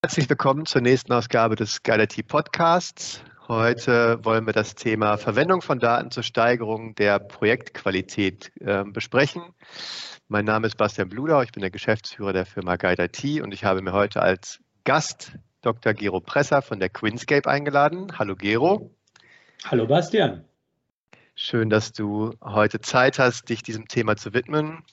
Herzlich willkommen zur nächsten Ausgabe des GuideIT Podcasts. Heute wollen wir das Thema Verwendung von Daten zur Steigerung der Projektqualität äh, besprechen. Mein Name ist Bastian Bludau, ich bin der Geschäftsführer der Firma GuideIT und ich habe mir heute als Gast Dr. Gero Presser von der Quinscape eingeladen. Hallo Gero. Hallo Bastian. Schön, dass du heute Zeit hast, dich diesem Thema zu widmen.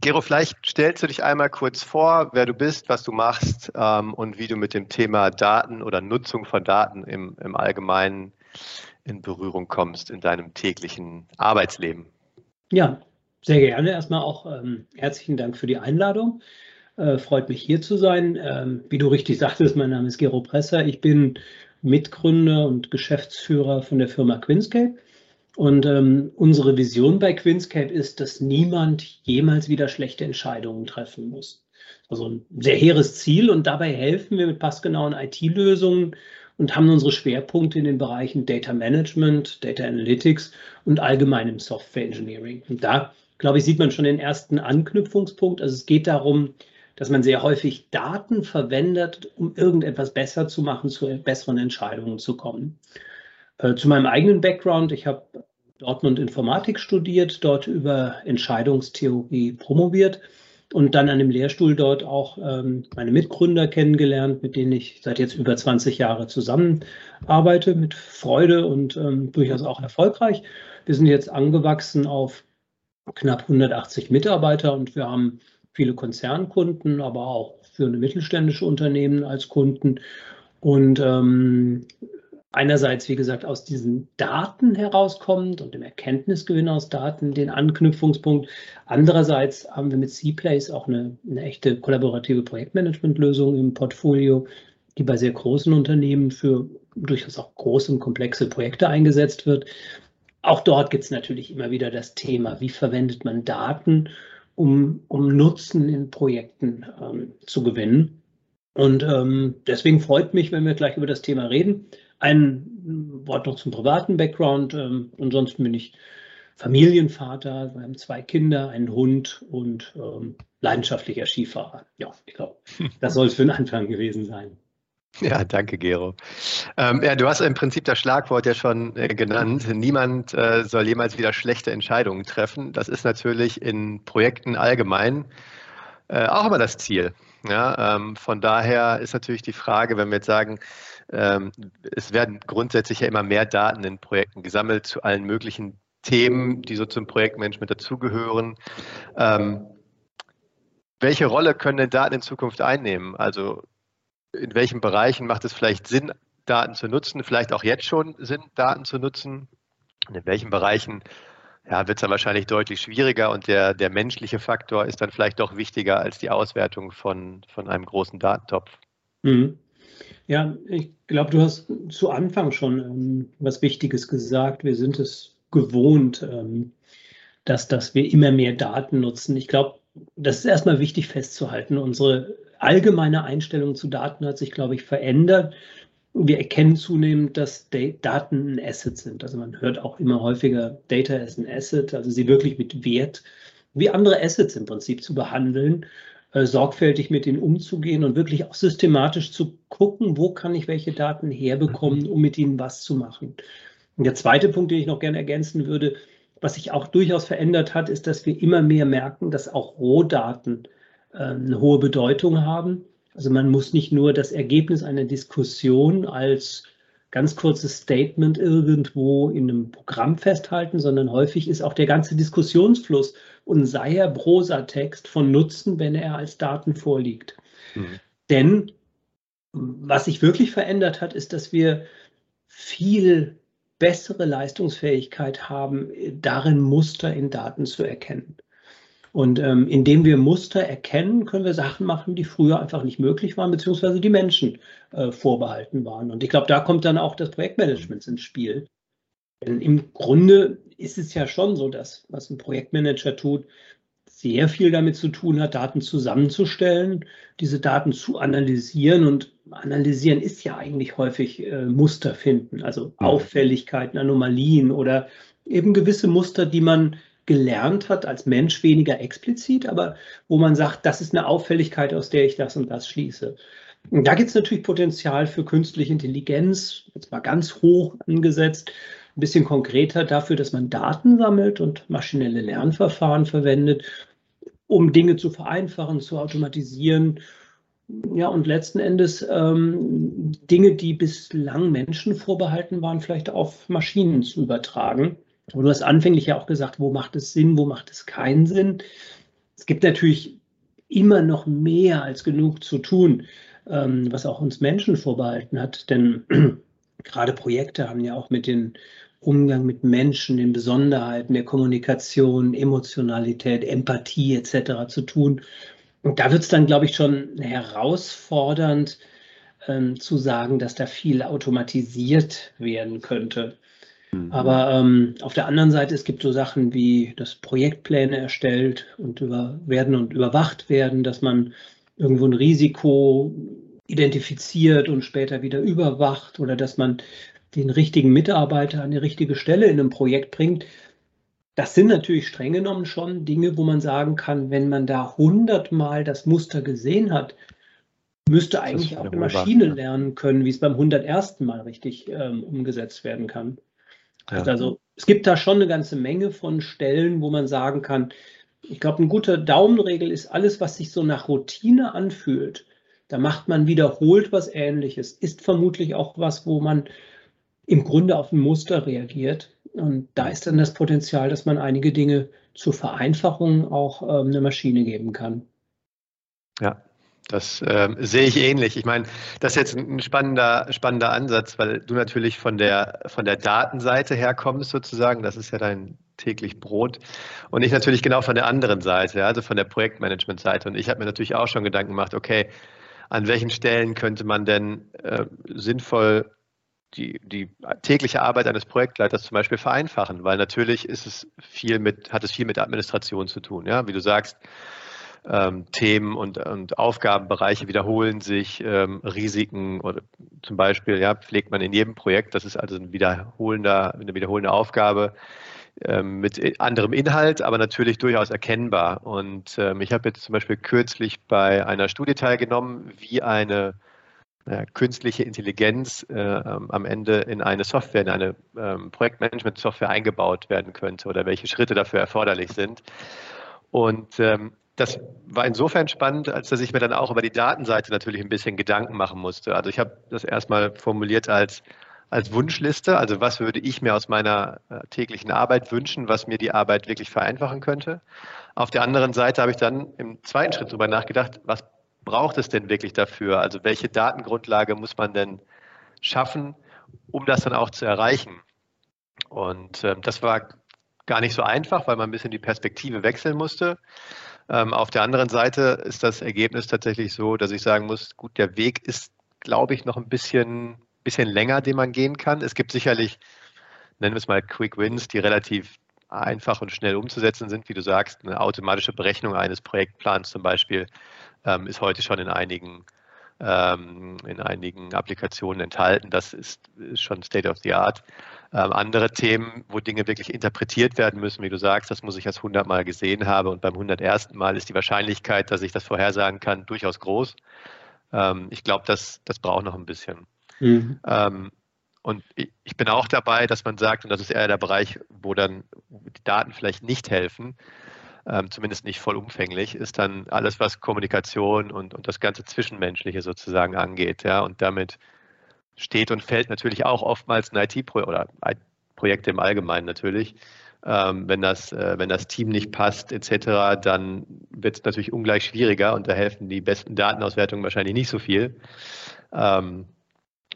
Gero, vielleicht stellst du dich einmal kurz vor, wer du bist, was du machst ähm, und wie du mit dem Thema Daten oder Nutzung von Daten im, im Allgemeinen in Berührung kommst in deinem täglichen Arbeitsleben. Ja, sehr gerne. Erstmal auch ähm, herzlichen Dank für die Einladung. Äh, freut mich hier zu sein. Ähm, wie du richtig sagtest, mein Name ist Gero Presser. Ich bin Mitgründer und Geschäftsführer von der Firma Quinscape. Und ähm, unsere Vision bei Quinscape ist, dass niemand jemals wieder schlechte Entscheidungen treffen muss. Also ein sehr hehres Ziel und dabei helfen wir mit passgenauen IT-Lösungen und haben unsere Schwerpunkte in den Bereichen Data Management, Data Analytics und allgemeinem Software Engineering. Und da, glaube ich, sieht man schon den ersten Anknüpfungspunkt. Also es geht darum, dass man sehr häufig Daten verwendet, um irgendetwas besser zu machen, zu besseren Entscheidungen zu kommen. Äh, zu meinem eigenen Background. Ich habe Dortmund Informatik studiert, dort über Entscheidungstheorie promoviert und dann an dem Lehrstuhl dort auch ähm, meine Mitgründer kennengelernt, mit denen ich seit jetzt über 20 Jahren zusammenarbeite, mit Freude und ähm, durchaus auch erfolgreich. Wir sind jetzt angewachsen auf knapp 180 Mitarbeiter und wir haben viele Konzernkunden, aber auch für eine mittelständische Unternehmen als Kunden. Und ähm, einerseits, wie gesagt, aus diesen Daten herauskommt und dem Erkenntnisgewinn aus Daten den Anknüpfungspunkt. Andererseits haben wir mit C-Place auch eine, eine echte kollaborative Projektmanagementlösung im Portfolio, die bei sehr großen Unternehmen für durchaus auch große und komplexe Projekte eingesetzt wird. Auch dort gibt es natürlich immer wieder das Thema, wie verwendet man Daten, um, um Nutzen in Projekten ähm, zu gewinnen. Und ähm, deswegen freut mich, wenn wir gleich über das Thema reden. Ein Wort noch zum privaten Background. Ähm, ansonsten bin ich Familienvater. Wir haben zwei Kinder, einen Hund und ähm, leidenschaftlicher Skifahrer. Ja, ich glaube, das soll es für den Anfang gewesen sein. Ja, danke, Gero. Ähm, ja, du hast im Prinzip das Schlagwort ja schon äh, genannt. Niemand äh, soll jemals wieder schlechte Entscheidungen treffen. Das ist natürlich in Projekten allgemein äh, auch immer das Ziel. Ja, ähm, von daher ist natürlich die Frage, wenn wir jetzt sagen, es werden grundsätzlich ja immer mehr Daten in Projekten gesammelt zu allen möglichen Themen, die so zum Projektmanagement dazugehören. Ähm, welche Rolle können denn Daten in Zukunft einnehmen? Also in welchen Bereichen macht es vielleicht Sinn, Daten zu nutzen, vielleicht auch jetzt schon Sinn, Daten zu nutzen? Und in welchen Bereichen ja, wird es dann wahrscheinlich deutlich schwieriger und der, der menschliche Faktor ist dann vielleicht doch wichtiger als die Auswertung von, von einem großen Datentopf. Mhm. Ja, ich glaube, du hast zu Anfang schon ähm, was Wichtiges gesagt. Wir sind es gewohnt, ähm, dass, dass wir immer mehr Daten nutzen. Ich glaube, das ist erstmal wichtig festzuhalten. Unsere allgemeine Einstellung zu Daten hat sich, glaube ich, verändert. Wir erkennen zunehmend, dass Daten ein Asset sind. Also man hört auch immer häufiger, Data ist ein Asset, also sie wirklich mit Wert wie andere Assets im Prinzip zu behandeln äh, sorgfältig mit ihnen umzugehen und wirklich auch systematisch zu gucken, wo kann ich welche Daten herbekommen, um mit ihnen was zu machen. Und der zweite Punkt, den ich noch gerne ergänzen würde, was sich auch durchaus verändert hat, ist, dass wir immer mehr merken, dass auch Rohdaten äh, eine hohe Bedeutung haben. Also man muss nicht nur das Ergebnis einer Diskussion als ganz kurzes Statement irgendwo in einem Programm festhalten, sondern häufig ist auch der ganze Diskussionsfluss und sei er Prosatext von Nutzen, wenn er als Daten vorliegt. Mhm. Denn was sich wirklich verändert hat, ist, dass wir viel bessere Leistungsfähigkeit haben, darin Muster in Daten zu erkennen. Und ähm, indem wir Muster erkennen, können wir Sachen machen, die früher einfach nicht möglich waren, beziehungsweise die Menschen äh, vorbehalten waren. Und ich glaube, da kommt dann auch das Projektmanagement ins Spiel. Denn im Grunde ist es ja schon so, dass was ein Projektmanager tut, sehr viel damit zu tun hat, Daten zusammenzustellen, diese Daten zu analysieren. Und analysieren ist ja eigentlich häufig äh, Muster finden, also Auffälligkeiten, Anomalien oder eben gewisse Muster, die man gelernt hat als Mensch, weniger explizit, aber wo man sagt, das ist eine Auffälligkeit, aus der ich das und das schließe. Da gibt es natürlich Potenzial für künstliche Intelligenz, jetzt mal ganz hoch angesetzt, ein bisschen konkreter dafür, dass man Daten sammelt und maschinelle Lernverfahren verwendet, um Dinge zu vereinfachen, zu automatisieren. Ja, und letzten Endes ähm, Dinge, die bislang Menschen vorbehalten waren, vielleicht auf Maschinen zu übertragen. Und du hast anfänglich ja auch gesagt, wo macht es Sinn, wo macht es keinen Sinn. Es gibt natürlich immer noch mehr als genug zu tun, ähm, was auch uns Menschen vorbehalten hat. Denn gerade Projekte haben ja auch mit dem Umgang mit Menschen, den Besonderheiten der Kommunikation, Emotionalität, Empathie etc. zu tun. Und da wird es dann, glaube ich, schon herausfordernd ähm, zu sagen, dass da viel automatisiert werden könnte. Mhm. Aber ähm, auf der anderen Seite, es gibt so Sachen wie, dass Projektpläne erstellt und über, werden und überwacht werden, dass man irgendwo ein Risiko identifiziert und später wieder überwacht oder dass man den richtigen Mitarbeiter an die richtige Stelle in einem Projekt bringt. Das sind natürlich streng genommen schon Dinge, wo man sagen kann, wenn man da hundertmal das Muster gesehen hat, müsste eigentlich auch eine Maschine lernen können, wie es beim hundertersten Mal richtig ähm, umgesetzt werden kann. Ja. Also es gibt da schon eine ganze Menge von Stellen, wo man sagen kann, ich glaube, eine gute Daumenregel ist alles, was sich so nach Routine anfühlt. Da macht man wiederholt was Ähnliches. Ist vermutlich auch was, wo man im Grunde auf ein Muster reagiert. Und da ist dann das Potenzial, dass man einige Dinge zur Vereinfachung auch ähm, eine Maschine geben kann. Ja, das äh, sehe ich ähnlich. Ich meine, das ist jetzt ein spannender, spannender Ansatz, weil du natürlich von der, von der Datenseite herkommst sozusagen. Das ist ja dein täglich Brot. Und ich natürlich genau von der anderen Seite, also von der Projektmanagement-Seite. Und ich habe mir natürlich auch schon Gedanken gemacht, okay, an welchen Stellen könnte man denn äh, sinnvoll die, die tägliche Arbeit eines Projektleiters zum Beispiel vereinfachen, weil natürlich ist es viel mit, hat es viel mit Administration zu tun. Ja, wie du sagst, ähm, Themen und, und Aufgabenbereiche wiederholen sich, ähm, Risiken oder zum Beispiel ja, pflegt man in jedem Projekt, das ist also ein wiederholender, eine wiederholende Aufgabe ähm, mit anderem Inhalt, aber natürlich durchaus erkennbar. Und ähm, ich habe jetzt zum Beispiel kürzlich bei einer Studie teilgenommen, wie eine äh, künstliche Intelligenz äh, ähm, am Ende in eine Software, in eine ähm, Projektmanagement-Software eingebaut werden könnte oder welche Schritte dafür erforderlich sind. Und ähm, das war insofern spannend, als dass ich mir dann auch über die Datenseite natürlich ein bisschen Gedanken machen musste. Also ich habe das erstmal formuliert als, als Wunschliste. Also was würde ich mir aus meiner äh, täglichen Arbeit wünschen, was mir die Arbeit wirklich vereinfachen könnte. Auf der anderen Seite habe ich dann im zweiten Schritt darüber nachgedacht, was braucht es denn wirklich dafür? Also welche Datengrundlage muss man denn schaffen, um das dann auch zu erreichen? Und äh, das war gar nicht so einfach, weil man ein bisschen die Perspektive wechseln musste. Ähm, auf der anderen Seite ist das Ergebnis tatsächlich so, dass ich sagen muss, gut, der Weg ist, glaube ich, noch ein bisschen, bisschen länger, den man gehen kann. Es gibt sicherlich, nennen wir es mal Quick Wins, die relativ einfach und schnell umzusetzen sind, wie du sagst. Eine automatische Berechnung eines Projektplans zum Beispiel ähm, ist heute schon in einigen ähm, in einigen Applikationen enthalten. Das ist, ist schon State of the Art. Ähm, andere Themen, wo Dinge wirklich interpretiert werden müssen, wie du sagst, das muss ich erst 100 Mal gesehen haben und beim 101. Mal ist die Wahrscheinlichkeit, dass ich das vorhersagen kann, durchaus groß. Ähm, ich glaube, das, das braucht noch ein bisschen. Mhm. Ähm, und ich, ich bin auch dabei, dass man sagt, und das ist eher der Bereich, wo dann die Daten vielleicht nicht helfen, ähm, zumindest nicht vollumfänglich, ist dann alles, was Kommunikation und, und das ganze Zwischenmenschliche sozusagen angeht. Ja, und damit steht und fällt natürlich auch oftmals ein IT-Projekt oder Projekte im Allgemeinen natürlich. Ähm, wenn, das, äh, wenn das Team nicht passt etc., dann wird es natürlich ungleich schwieriger und da helfen die besten Datenauswertungen wahrscheinlich nicht so viel, ähm,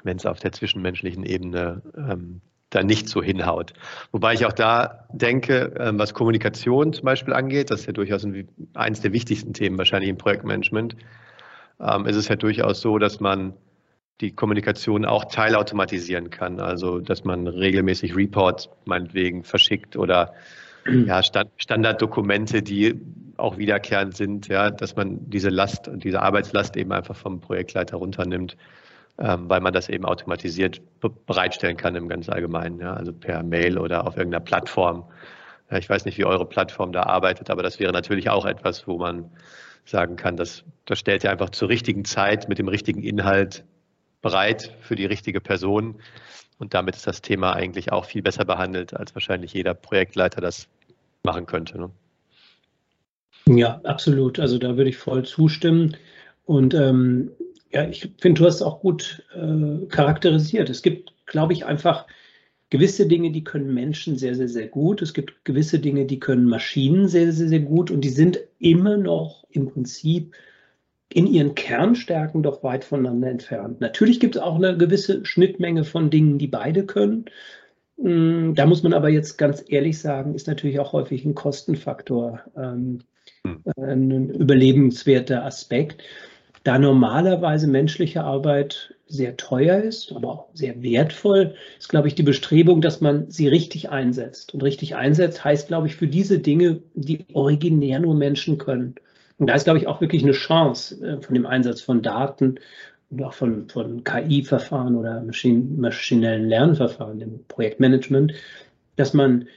wenn es auf der zwischenmenschlichen Ebene ähm, da nicht so hinhaut. Wobei ich auch da denke, ähm, was Kommunikation zum Beispiel angeht, das ist ja durchaus ein, eines der wichtigsten Themen wahrscheinlich im Projektmanagement, ist es ja durchaus so, dass man die Kommunikation auch teilautomatisieren kann. Also, dass man regelmäßig Reports meinetwegen verschickt oder ja, Stand, Standarddokumente, die auch wiederkehrend sind, ja, dass man diese Last, diese Arbeitslast eben einfach vom Projektleiter runternimmt, ähm, weil man das eben automatisiert bereitstellen kann im ganz Allgemeinen, ja, also per Mail oder auf irgendeiner Plattform. Ja, ich weiß nicht, wie eure Plattform da arbeitet, aber das wäre natürlich auch etwas, wo man sagen kann, das, das stellt er einfach zur richtigen Zeit mit dem richtigen Inhalt bereit für die richtige Person. Und damit ist das Thema eigentlich auch viel besser behandelt, als wahrscheinlich jeder Projektleiter das machen könnte. Ne? Ja, absolut. Also da würde ich voll zustimmen. Und ähm, ja, ich finde, du hast es auch gut äh, charakterisiert. Es gibt, glaube ich, einfach gewisse Dinge, die können Menschen sehr, sehr, sehr gut. Es gibt gewisse Dinge, die können Maschinen sehr, sehr, sehr gut. Und die sind immer noch im Prinzip in ihren Kernstärken doch weit voneinander entfernt. Natürlich gibt es auch eine gewisse Schnittmenge von Dingen, die beide können. Mm, da muss man aber jetzt ganz ehrlich sagen, ist natürlich auch häufig ein Kostenfaktor, ähm, hm. ein überlebenswerter Aspekt. Da normalerweise menschliche Arbeit sehr teuer ist, aber auch sehr wertvoll, ist, glaube ich, die Bestrebung, dass man sie richtig einsetzt. Und richtig einsetzt heißt, glaube ich, für diese Dinge, die originär nur Menschen können. Und da ist, glaube ich, auch wirklich eine Chance äh, von dem Einsatz von Daten und auch von, von KI-Verfahren oder Maschinen, maschinellen Lernverfahren im Projektmanagement, dass man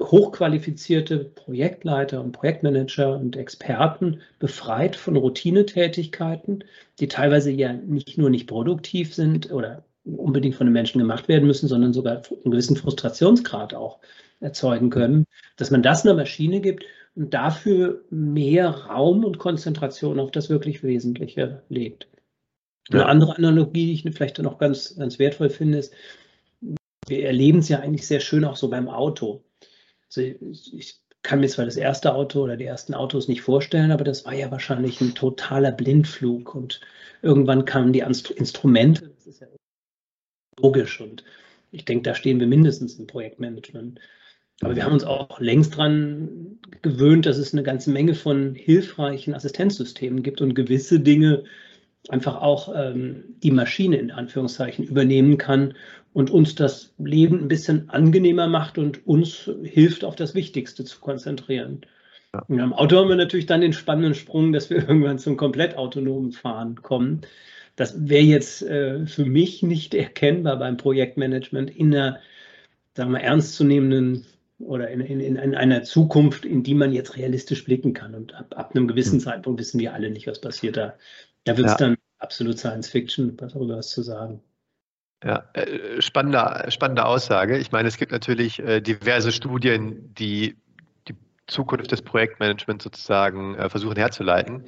hochqualifizierte Projektleiter und Projektmanager und Experten befreit von Routinetätigkeiten, die teilweise ja nicht nur nicht produktiv sind oder unbedingt von den Menschen gemacht werden müssen, sondern sogar einen gewissen Frustrationsgrad auch erzeugen können, dass man das einer Maschine gibt dafür mehr Raum und Konzentration auf das wirklich Wesentliche legt. Eine andere Analogie, die ich vielleicht noch ganz, ganz wertvoll finde, ist, wir erleben es ja eigentlich sehr schön auch so beim Auto. Also ich kann mir zwar das erste Auto oder die ersten Autos nicht vorstellen, aber das war ja wahrscheinlich ein totaler Blindflug und irgendwann kamen die Instrumente, das ist ja logisch und ich denke, da stehen wir mindestens im Projektmanagement. Aber wir haben uns auch längst daran gewöhnt, dass es eine ganze Menge von hilfreichen Assistenzsystemen gibt und gewisse Dinge einfach auch ähm, die Maschine in Anführungszeichen übernehmen kann und uns das Leben ein bisschen angenehmer macht und uns hilft, auf das Wichtigste zu konzentrieren. Ja. Und am Auto haben wir natürlich dann den spannenden Sprung, dass wir irgendwann zum komplett autonomen Fahren kommen. Das wäre jetzt äh, für mich nicht erkennbar beim Projektmanagement in einer, sagen wir, ernstzunehmenden oder in, in, in einer Zukunft, in die man jetzt realistisch blicken kann. Und ab, ab einem gewissen mhm. Zeitpunkt wissen wir alle nicht, was passiert da. Da wird es ja. dann absolut Science Fiction, darüber was zu sagen. Ja, äh, spannende, spannende Aussage. Ich meine, es gibt natürlich äh, diverse Studien, die die Zukunft des Projektmanagements sozusagen äh, versuchen herzuleiten.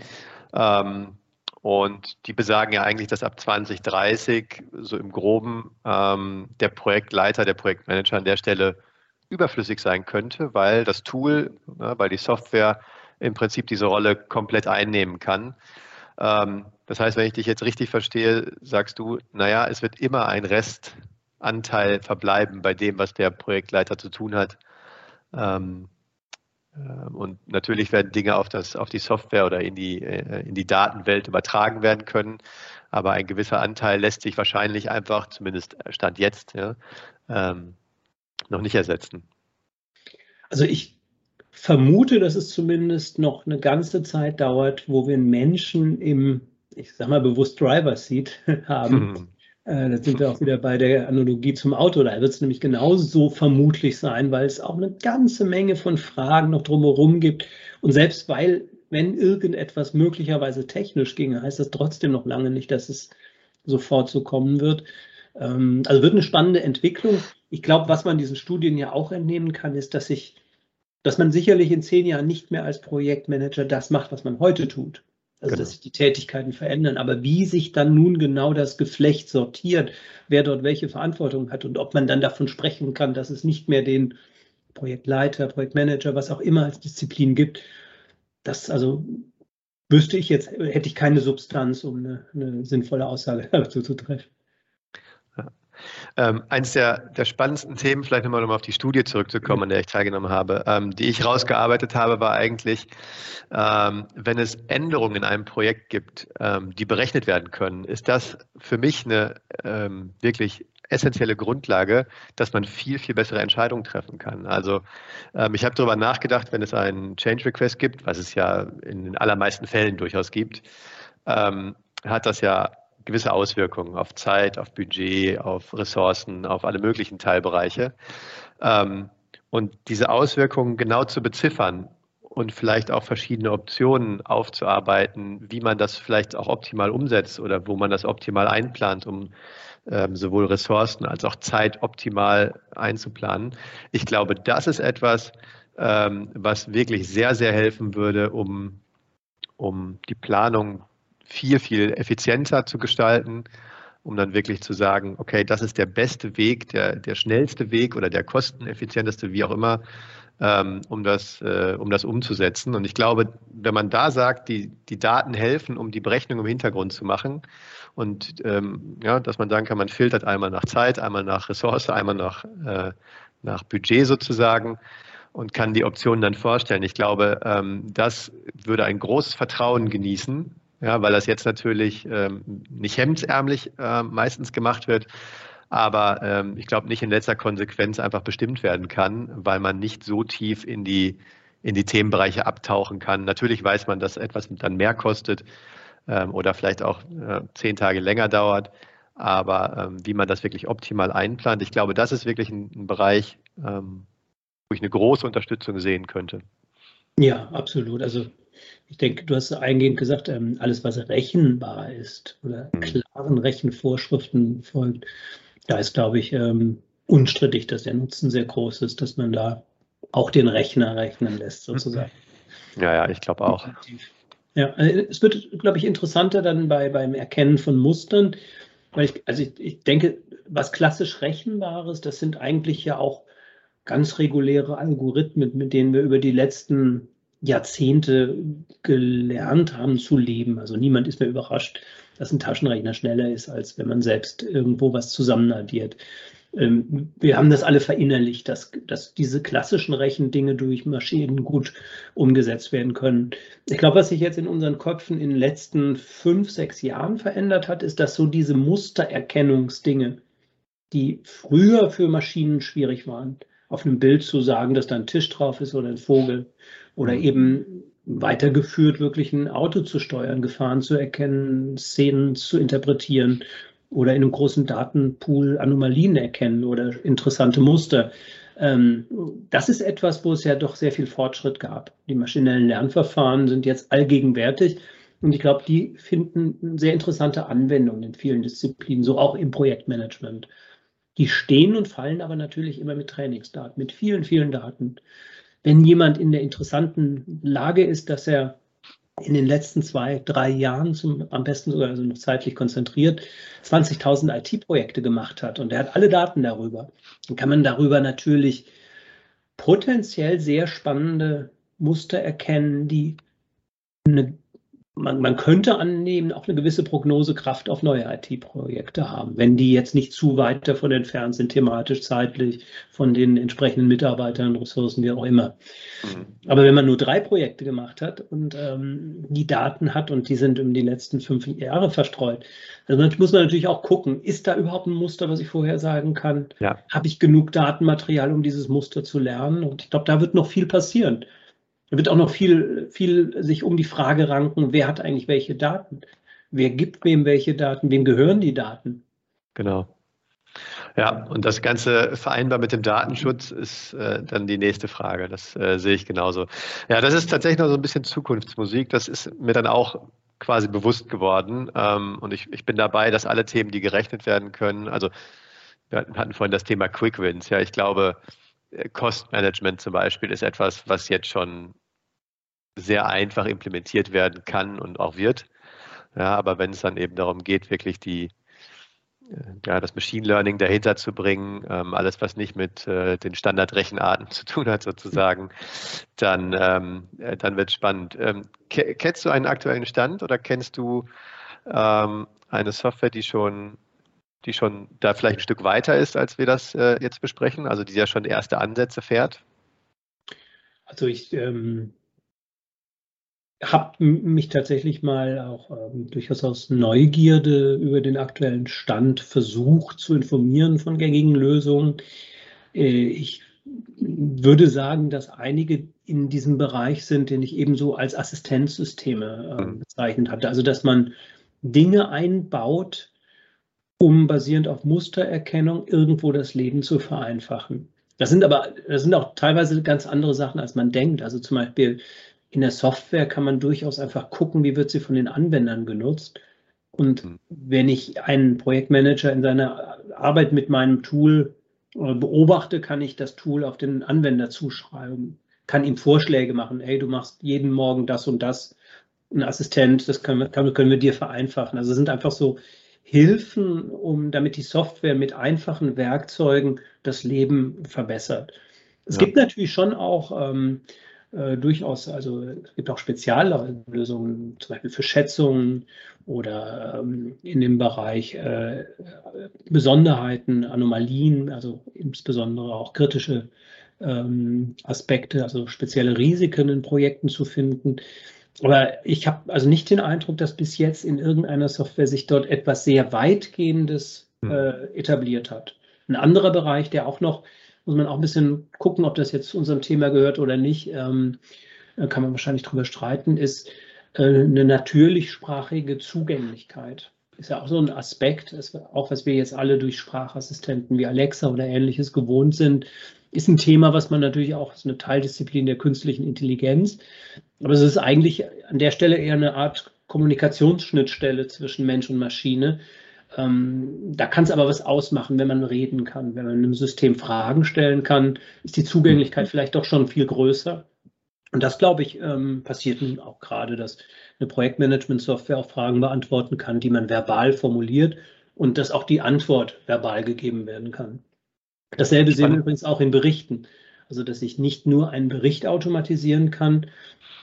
Ähm, und die besagen ja eigentlich, dass ab 2030 so im Groben ähm, der Projektleiter, der Projektmanager an der Stelle überflüssig sein könnte, weil das Tool, ne, weil die Software im Prinzip diese Rolle komplett einnehmen kann. Ähm, das heißt, wenn ich dich jetzt richtig verstehe, sagst du, naja, es wird immer ein Restanteil verbleiben bei dem, was der Projektleiter zu tun hat. Ähm, äh, und natürlich werden Dinge auf, das, auf die Software oder in die, äh, in die Datenwelt übertragen werden können. Aber ein gewisser Anteil lässt sich wahrscheinlich einfach, zumindest Stand jetzt, ja, ähm, noch nicht ersetzen. Also ich vermute, dass es zumindest noch eine ganze Zeit dauert, wo wir Menschen im, ich sag mal bewusst Driver Seat haben. Hm. Äh, da sind wir auch wieder bei der Analogie zum Auto. Da wird es nämlich genauso vermutlich sein, weil es auch eine ganze Menge von Fragen noch drumherum gibt. Und selbst weil, wenn irgendetwas möglicherweise technisch ginge, heißt das trotzdem noch lange nicht, dass es sofort so kommen wird. Ähm, also wird eine spannende Entwicklung. Ich glaube, was man diesen Studien ja auch entnehmen kann, ist, dass sich dass man sicherlich in zehn Jahren nicht mehr als Projektmanager das macht, was man heute tut. Also genau. dass sich die Tätigkeiten verändern. Aber wie sich dann nun genau das Geflecht sortiert, wer dort welche Verantwortung hat und ob man dann davon sprechen kann, dass es nicht mehr den Projektleiter, Projektmanager, was auch immer als Disziplin gibt, das also wüsste ich jetzt, hätte ich keine Substanz, um eine, eine sinnvolle Aussage dazu zu treffen. Ähm, eines der, der spannendsten Themen, vielleicht nochmal um auf die Studie zurückzukommen, an der ich teilgenommen habe, ähm, die ich rausgearbeitet habe, war eigentlich, ähm, wenn es Änderungen in einem Projekt gibt, ähm, die berechnet werden können, ist das für mich eine ähm, wirklich essentielle Grundlage, dass man viel, viel bessere Entscheidungen treffen kann. Also ähm, ich habe darüber nachgedacht, wenn es einen Change Request gibt, was es ja in den allermeisten Fällen durchaus gibt, hat das ja gewisse Auswirkungen auf Zeit, auf Budget, auf Ressourcen, auf alle möglichen Teilbereiche. Ähm, und diese Auswirkungen genau zu beziffern und vielleicht auch verschiedene Optionen aufzuarbeiten, wie man das vielleicht auch optimal umsetzt oder wo man das optimal einplant, um ähm, sowohl Ressourcen als auch Zeit optimal einzuplanen. Ich glaube, das ist etwas, ähm, was wirklich sehr, sehr helfen würde, um, um die Planung viel, viel effizienter zu gestalten, um dann wirklich zu sagen, okay, das ist der beste Weg, der, der schnellste Weg oder der kosteneffizienteste, wie auch immer, ähm, um, das, äh, um das umzusetzen. Und ich glaube, wenn man da sagt, die, die Daten helfen, um die Berechnung im Hintergrund zu machen und ähm, ja, dass man sagen kann, man filtert einmal nach Zeit, einmal nach Ressource, einmal nach, äh, nach Budget sozusagen und kann die Optionen dann vorstellen. Ich glaube, ähm, das würde ein großes Vertrauen genießen, ja, weil das jetzt natürlich ähm, nicht hemdsärmlich äh, meistens gemacht wird, aber ähm, ich glaube nicht in letzter Konsequenz einfach bestimmt werden kann, weil man nicht so tief in die, in die Themenbereiche abtauchen kann. Natürlich weiß man, dass etwas dann mehr kostet ähm, oder vielleicht auch äh, zehn Tage länger dauert, aber ähm, wie man das wirklich optimal einplant, ich glaube, das ist wirklich ein, ein Bereich, ähm, wo ich eine große Unterstützung sehen könnte. Ja, absolut. Also ich denke, du hast eingehend gesagt, ähm, alles, was rechenbar ist oder mhm. klaren Rechenvorschriften folgt, da ist, glaube ich, ähm, unstrittig, dass der Nutzen sehr groß ist, dass man da auch den Rechner rechnen lässt, sozusagen. Ja, ja, ich glaube auch. Ja, äh, es wird, glaube ich, interessanter dann bei, beim Erkennen von Mustern, weil ich, also ich, ich denke, was klassisch Rechenbares, das sind eigentlich ja auch ganz reguläre Algorithmen, mit denen wir über die letzten Jahrzehnte gelernt haben zu leben. Also niemand ist mehr überrascht, dass ein Taschenrechner schneller ist, als wenn man selbst irgendwo was zusammenaddiert. Ähm, wir haben das alle verinnerlicht, dass, dass diese klassischen Rechendinge durch Maschinen gut umgesetzt werden können. Ich glaube, was sich jetzt in unseren Köpfen in den letzten fünf, sechs Jahren verändert hat, ist, dass so diese Mustererkennungsdinge, die früher für Maschinen schwierig waren, auf einem Bild zu sagen, dass da ein Tisch drauf ist oder ein Vogel oder mhm. eben weitergeführt, wirklich ein Auto zu steuern, Gefahren zu erkennen, Szenen zu interpretieren oder in einem großen Datenpool Anomalien erkennen oder interessante Muster. Ähm, das ist etwas, wo es ja doch sehr viel Fortschritt gab. Die maschinellen Lernverfahren sind jetzt allgegenwärtig und ich glaube, die finden sehr interessante Anwendungen in vielen Disziplinen, so auch im Projektmanagement. Die stehen und fallen aber natürlich immer mit Trainingsdaten, mit vielen, vielen Daten. Wenn jemand in der interessanten Lage ist, dass er in den letzten zwei, drei Jahren, zum, am besten sogar also noch zeitlich konzentriert, 20.000 IT-Projekte gemacht hat und er hat alle Daten darüber, dann kann man darüber natürlich potenziell sehr spannende Muster erkennen, die eine man, man könnte annehmen, auch eine gewisse Prognosekraft auf neue IT-Projekte haben, wenn die jetzt nicht zu weit davon entfernt sind, thematisch, zeitlich, von den entsprechenden Mitarbeitern, Ressourcen, wie auch immer. Mhm. Aber wenn man nur drei Projekte gemacht hat und ähm, die Daten hat und die sind um die letzten fünf Jahre verstreut, dann muss man natürlich auch gucken, ist da überhaupt ein Muster, was ich vorher sagen kann? Ja. Habe ich genug Datenmaterial, um dieses Muster zu lernen? Und ich glaube, da wird noch viel passieren. Da wird auch noch viel, viel sich um die Frage ranken, wer hat eigentlich welche Daten? Wer gibt wem welche Daten? Wem gehören die Daten? Genau. Ja, und das Ganze vereinbar mit dem Datenschutz ist äh, dann die nächste Frage. Das äh, sehe ich genauso. Ja, das ist tatsächlich noch so ein bisschen Zukunftsmusik. Das ist mir dann auch quasi bewusst geworden. Ähm, und ich, ich bin dabei, dass alle Themen, die gerechnet werden können, also wir hatten vorhin das Thema Quick Wins. Ja, ich glaube, äh, Kostmanagement zum Beispiel ist etwas, was jetzt schon sehr einfach implementiert werden kann und auch wird. Ja, aber wenn es dann eben darum geht, wirklich die, äh, ja, das Machine Learning dahinter zu bringen, ähm, alles, was nicht mit äh, den Standardrechenarten zu tun hat, sozusagen, dann, ähm, äh, dann wird es spannend. Ähm, kennst du einen aktuellen Stand oder kennst du ähm, eine Software, die schon, die schon da vielleicht ein Stück weiter ist, als wir das äh, jetzt besprechen, also die ja schon erste Ansätze fährt? Also ich ähm, habe mich tatsächlich mal auch ähm, durchaus aus Neugierde über den aktuellen Stand versucht zu informieren von gängigen Lösungen. Äh, ich würde sagen, dass einige in diesem Bereich sind, den ich ebenso als Assistenzsysteme äh, bezeichnet hatte. Also dass man Dinge einbaut, um basierend auf Mustererkennung irgendwo das Leben zu vereinfachen. Das sind aber, das sind auch teilweise ganz andere Sachen, als man denkt. Also zum Beispiel in der Software kann man durchaus einfach gucken, wie wird sie von den Anwendern genutzt. Und hm. wenn ich einen Projektmanager in seiner Arbeit mit meinem Tool äh, beobachte, kann ich das Tool auf den Anwender zuschreiben, kann ihm Vorschläge machen. Hey, du machst jeden Morgen das und das. Ein Assistent, das können wir, können wir dir vereinfachen. Also es sind einfach so Hilfen, um damit die Software mit einfachen Werkzeugen das Leben verbessert. Es ja. gibt natürlich schon auch ähm, äh, durchaus, also es gibt auch Speziallösungen, zum Beispiel für Schätzungen oder ähm, in dem Bereich äh, Besonderheiten, Anomalien, also insbesondere auch kritische ähm, Aspekte, also spezielle Risiken in Projekten zu finden. Aber ich habe also nicht den Eindruck, dass bis jetzt in irgendeiner Software sich dort etwas sehr weitgehendes hm. äh, etabliert hat. Ein anderer Bereich, der auch noch, muss man auch ein bisschen gucken, ob das jetzt zu unserem Thema gehört oder nicht, ähm, kann man wahrscheinlich drüber streiten, ist äh, eine natürlichsprachige Zugänglichkeit. Ist ja auch so ein Aspekt, auch was wir jetzt alle durch Sprachassistenten wie Alexa oder ähnliches gewohnt sind, ist ein Thema, was man natürlich auch, ist eine Teildisziplin der künstlichen Intelligenz. Aber es ist eigentlich an der Stelle eher eine Art Kommunikationsschnittstelle zwischen Mensch und Maschine. Ähm, da kann es aber was ausmachen, wenn man reden kann, wenn man einem System Fragen stellen kann, ist die Zugänglichkeit vielleicht doch schon viel größer. Und das, glaube ich, ähm, passiert nun auch gerade, dass eine Projektmanagement-Software auch Fragen beantworten kann, die man verbal formuliert und dass auch die Antwort verbal gegeben werden kann. Dasselbe sehen wir übrigens auch in Berichten. Also, dass ich nicht nur einen Bericht automatisieren kann,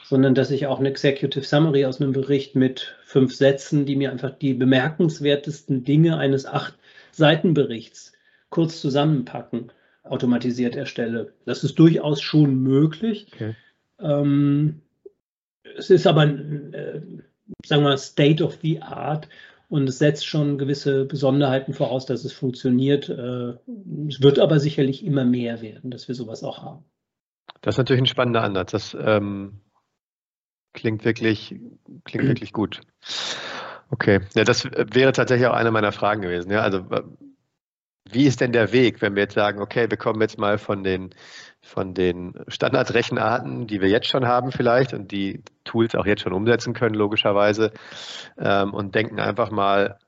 sondern dass ich auch eine Executive Summary aus einem Bericht mit fünf Sätzen, die mir einfach die bemerkenswertesten Dinge eines acht Seitenberichts kurz zusammenpacken, automatisiert erstelle. Das ist durchaus schon möglich. Okay. Ähm, es ist aber, äh, sagen wir mal, State of the Art und es setzt schon gewisse Besonderheiten voraus, dass es funktioniert. Äh, es wird aber sicherlich immer mehr werden, dass wir sowas auch haben. Das ist natürlich ein spannender Ansatz. Das ähm, klingt wirklich, klingt wirklich gut. Okay, ja, das wäre tatsächlich auch eine meiner Fragen gewesen. Ja, also wie ist denn der Weg, wenn wir jetzt sagen, okay, wir kommen jetzt mal von den, von den Standardrechenarten, die wir jetzt schon haben vielleicht und die Tools auch jetzt schon umsetzen können, logischerweise, ähm, und denken einfach mal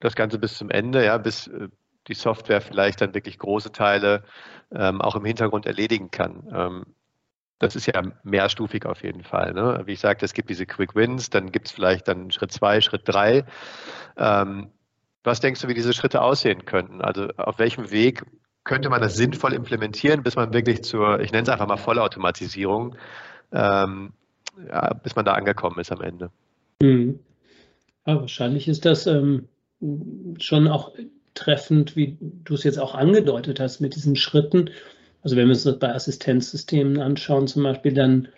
das Ganze bis zum Ende, ja, bis äh, die Software vielleicht dann wirklich große Teile ähm, auch im Hintergrund erledigen kann. Ähm, das ist ja mehrstufig auf jeden Fall. Ne? Wie ich sagte, es gibt diese Quick Wins, dann gibt es vielleicht dann Schritt zwei, Schritt drei. Ähm, was denkst du, wie diese Schritte aussehen könnten? Also auf welchem Weg könnte man das sinnvoll implementieren, bis man wirklich zur, ich nenne es einfach mal Vollautomatisierung, ähm, ja, bis man da angekommen ist am Ende? Mhm. Ja, wahrscheinlich ist das ähm, schon auch treffend, wie du es jetzt auch angedeutet hast, mit diesen Schritten. Also wenn wir uns das bei Assistenzsystemen anschauen, zum Beispiel, dann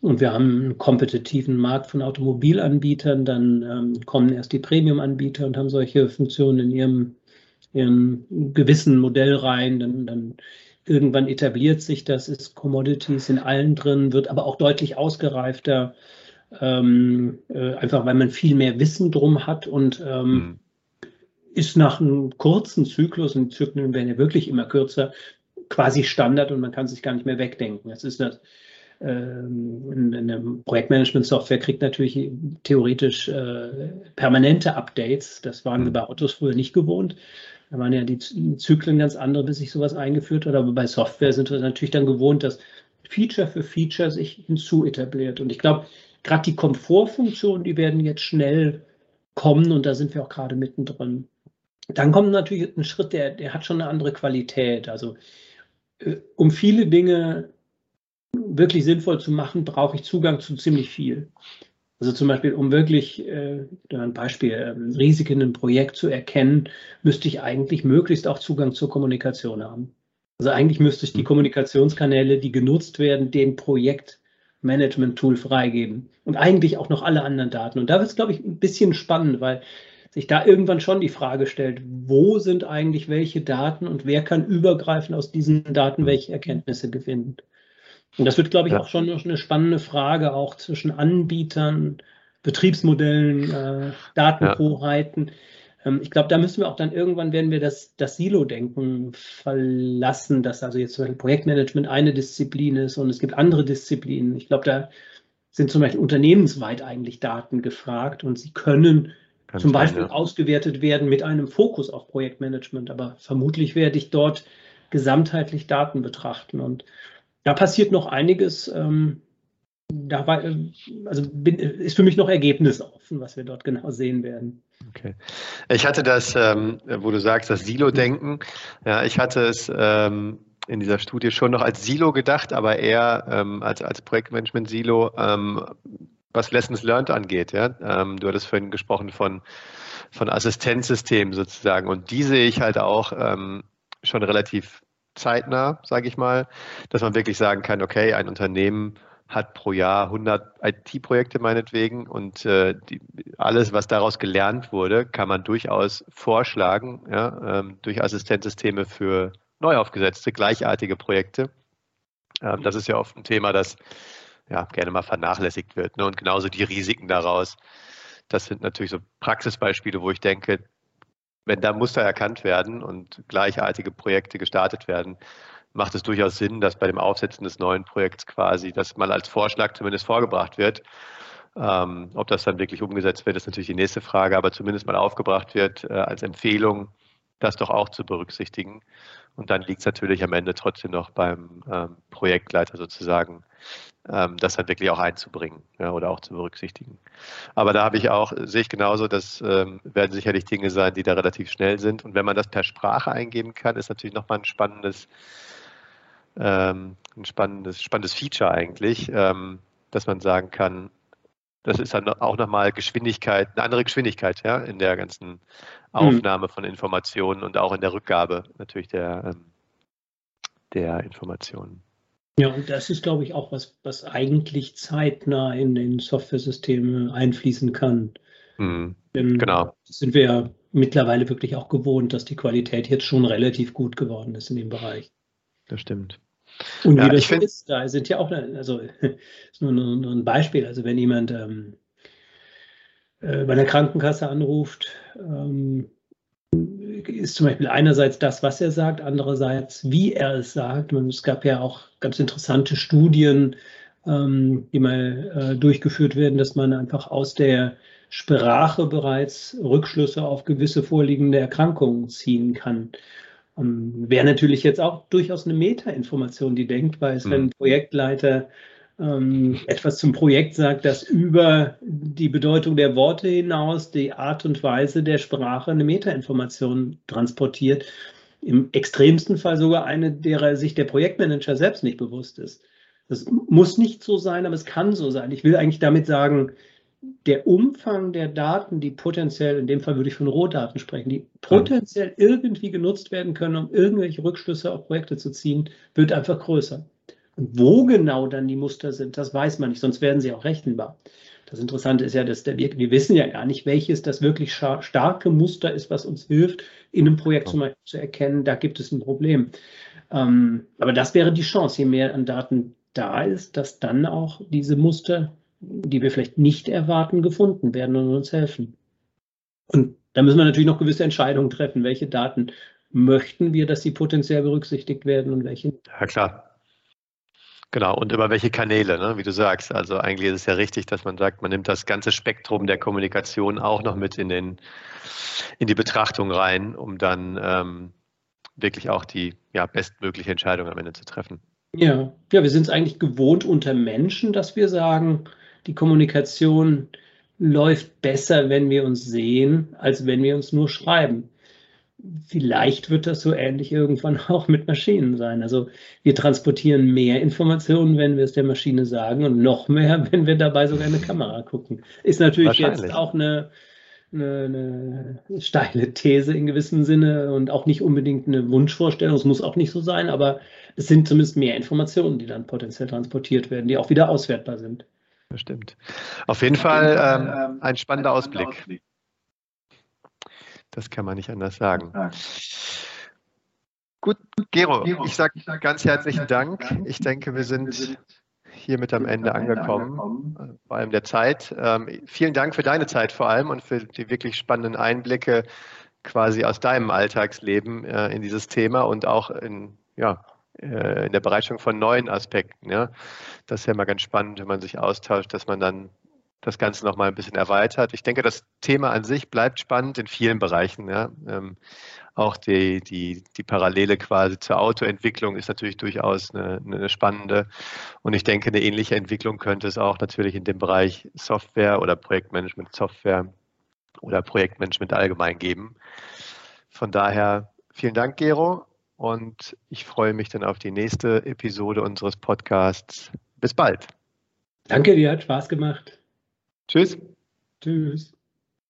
und wir haben einen kompetitiven Markt von Automobilanbietern, dann ähm, kommen erst die Premium-Anbieter und haben solche Funktionen in ihrem, ihrem gewissen Modell rein. Dann, dann irgendwann etabliert sich das, ist Commodities in allen drin, wird aber auch deutlich ausgereifter, ähm, äh, einfach weil man viel mehr Wissen drum hat und ähm, mhm. ist nach einem kurzen Zyklus, und die Zyklen werden ja wirklich immer kürzer, quasi Standard und man kann sich gar nicht mehr wegdenken. Das ist das ähm, eine Projektmanagement-Software kriegt natürlich theoretisch äh, permanente Updates. Das waren wir bei Autos früher nicht gewohnt. Da waren ja die Zyklen ganz andere, bis sich sowas eingeführt hat. Aber bei Software sind wir natürlich dann gewohnt, dass Feature für Feature sich hinzu etabliert. Und ich glaube, gerade die Komfortfunktionen, die werden jetzt schnell kommen und da sind wir auch gerade mittendrin. Dann kommt natürlich ein Schritt, der, der hat schon eine andere Qualität. Also um viele Dinge wirklich sinnvoll zu machen, brauche ich Zugang zu ziemlich viel. Also zum Beispiel, um wirklich, äh, ein Beispiel, äh, Risiken einem Projekt zu erkennen, müsste ich eigentlich möglichst auch Zugang zur Kommunikation haben. Also eigentlich müsste ich die mhm. Kommunikationskanäle, die genutzt werden, dem Projektmanagement-Tool freigeben. Und eigentlich auch noch alle anderen Daten. Und da wird es, glaube ich, ein bisschen spannend, weil sich da irgendwann schon die Frage stellt, wo sind eigentlich welche Daten und wer kann übergreifend aus diesen Daten welche Erkenntnisse gewinnen. Und das wird, glaube ich, ja. auch schon eine spannende Frage, auch zwischen Anbietern, Betriebsmodellen, äh, Datenhoheiten. Ja. Ähm, ich glaube, da müssen wir auch dann irgendwann werden wir das, das Silo-Denken verlassen, dass also jetzt zum Beispiel Projektmanagement eine Disziplin ist und es gibt andere Disziplinen. Ich glaube, da sind zum Beispiel unternehmensweit eigentlich Daten gefragt und sie können Kann zum Beispiel sein, ja. ausgewertet werden mit einem Fokus auf Projektmanagement. Aber vermutlich werde ich dort gesamtheitlich Daten betrachten. Und da passiert noch einiges. Ähm, da war, also bin, ist für mich noch ergebnisoffen, was wir dort genau sehen werden. Okay. Ich hatte das, ähm, wo du sagst, das Silo-Denken. Ja, ich hatte es ähm, in dieser Studie schon noch als Silo gedacht, aber eher ähm, als, als Projektmanagement-Silo, ähm, was Lessons Learned angeht. Ja? Ähm, du hattest vorhin gesprochen von, von Assistenzsystemen sozusagen und die sehe ich halt auch ähm, schon relativ zeitnah, sage ich mal, dass man wirklich sagen kann, okay, ein Unternehmen hat pro Jahr 100 IT-Projekte meinetwegen und äh, die, alles, was daraus gelernt wurde, kann man durchaus vorschlagen ja, ähm, durch Assistenzsysteme für neu aufgesetzte, gleichartige Projekte. Ähm, das ist ja oft ein Thema, das ja, gerne mal vernachlässigt wird. Ne? Und genauso die Risiken daraus. Das sind natürlich so Praxisbeispiele, wo ich denke, wenn da Muster erkannt werden und gleichartige Projekte gestartet werden, macht es durchaus Sinn, dass bei dem Aufsetzen des neuen Projekts quasi das mal als Vorschlag zumindest vorgebracht wird. Ähm, ob das dann wirklich umgesetzt wird, ist natürlich die nächste Frage, aber zumindest mal aufgebracht wird äh, als Empfehlung, das doch auch zu berücksichtigen. Und dann liegt es natürlich am Ende trotzdem noch beim ähm, Projektleiter sozusagen, ähm, das dann wirklich auch einzubringen ja, oder auch zu berücksichtigen. Aber da habe ich auch, sehe ich genauso, das ähm, werden sicherlich Dinge sein, die da relativ schnell sind. Und wenn man das per Sprache eingeben kann, ist natürlich nochmal ein spannendes ähm, ein spannendes, spannendes Feature eigentlich, ähm, dass man sagen kann, das ist dann auch nochmal Geschwindigkeit, eine andere Geschwindigkeit, ja, in der ganzen mhm. Aufnahme mhm. von Informationen und auch in der Rückgabe natürlich der, ähm, der Informationen. Ja, und das ist, glaube ich, auch was, was eigentlich zeitnah in den Software-Systeme einfließen kann. Mhm. Denn genau. sind wir ja mittlerweile wirklich auch gewohnt, dass die Qualität jetzt schon relativ gut geworden ist in dem Bereich. Das stimmt. Und ja, wie das find, ist, da sind ja auch, also ist nur, nur, nur ein Beispiel, also wenn jemand ähm, äh, bei der Krankenkasse anruft, ähm, ist zum Beispiel einerseits das, was er sagt, andererseits, wie er es sagt. Und es gab ja auch ganz interessante Studien, ähm, die mal äh, durchgeführt werden, dass man einfach aus der Sprache bereits Rückschlüsse auf gewisse vorliegende Erkrankungen ziehen kann. Wäre natürlich jetzt auch durchaus eine Meta-Information, die denkbar ist, mhm. wenn ein Projektleiter ähm, etwas zum Projekt sagt, das über die Bedeutung der Worte hinaus die Art und Weise der Sprache eine Meta-Information transportiert. Im extremsten Fall sogar eine, derer sich der Projektmanager selbst nicht bewusst ist. Das muss nicht so sein, aber es kann so sein. Ich will eigentlich damit sagen, der Umfang der Daten, die potenziell, in dem Fall würde ich von Rohdaten sprechen, die potenziell irgendwie genutzt werden können, um irgendwelche Rückschlüsse auf Projekte zu ziehen, wird einfach größer. Und wo genau dann die Muster sind, das weiß man nicht, sonst werden sie auch rechenbar. Das Interessante ist ja, dass der, wir, wissen ja gar nicht, welches das wirklich starke Muster ist, was uns hilft, in einem Projekt zum Beispiel zu erkennen, da gibt es ein Problem. Ähm, aber das wäre die Chance, je mehr an Daten da ist, dass dann auch diese Muster die wir vielleicht nicht erwarten, gefunden werden und uns helfen. Und da müssen wir natürlich noch gewisse Entscheidungen treffen. Welche Daten möchten wir, dass sie potenziell berücksichtigt werden und welche? Ja, klar. Genau, und über welche Kanäle, ne? wie du sagst. Also eigentlich ist es ja richtig, dass man sagt, man nimmt das ganze Spektrum der Kommunikation auch noch mit in, den, in die Betrachtung rein, um dann ähm, wirklich auch die ja, bestmögliche Entscheidung am Ende zu treffen. Ja, ja, wir sind es eigentlich gewohnt unter Menschen, dass wir sagen, die Kommunikation läuft besser, wenn wir uns sehen, als wenn wir uns nur schreiben. Vielleicht wird das so ähnlich irgendwann auch mit Maschinen sein. Also wir transportieren mehr Informationen, wenn wir es der Maschine sagen und noch mehr, wenn wir dabei sogar eine Kamera gucken. Ist natürlich jetzt auch eine, eine, eine steile These in gewissem Sinne und auch nicht unbedingt eine Wunschvorstellung. Es muss auch nicht so sein, aber es sind zumindest mehr Informationen, die dann potenziell transportiert werden, die auch wieder auswertbar sind. Bestimmt. Auf jeden Fall ähm, ähm, ein spannender Ausblick. Das kann man nicht anders sagen. Gut, Gero, ich sage ganz herzlichen Dank. Ich denke, wir sind hier mit am Ende angekommen, äh, vor allem der Zeit. Ähm, vielen Dank für deine Zeit vor allem und für die wirklich spannenden Einblicke quasi aus deinem Alltagsleben äh, in dieses Thema und auch in, ja, äh, in der Bereitstellung von neuen Aspekten. Ja. Das ist ja immer ganz spannend, wenn man sich austauscht, dass man dann das Ganze nochmal ein bisschen erweitert. Ich denke, das Thema an sich bleibt spannend in vielen Bereichen. Ja. Ähm, auch die, die, die Parallele quasi zur Autoentwicklung ist natürlich durchaus eine, eine spannende. Und ich denke, eine ähnliche Entwicklung könnte es auch natürlich in dem Bereich Software oder Projektmanagement Software oder Projektmanagement allgemein geben. Von daher vielen Dank, Gero. Und ich freue mich dann auf die nächste Episode unseres Podcasts. Bis bald. Danke dir, hat Spaß gemacht. Tschüss. Tschüss.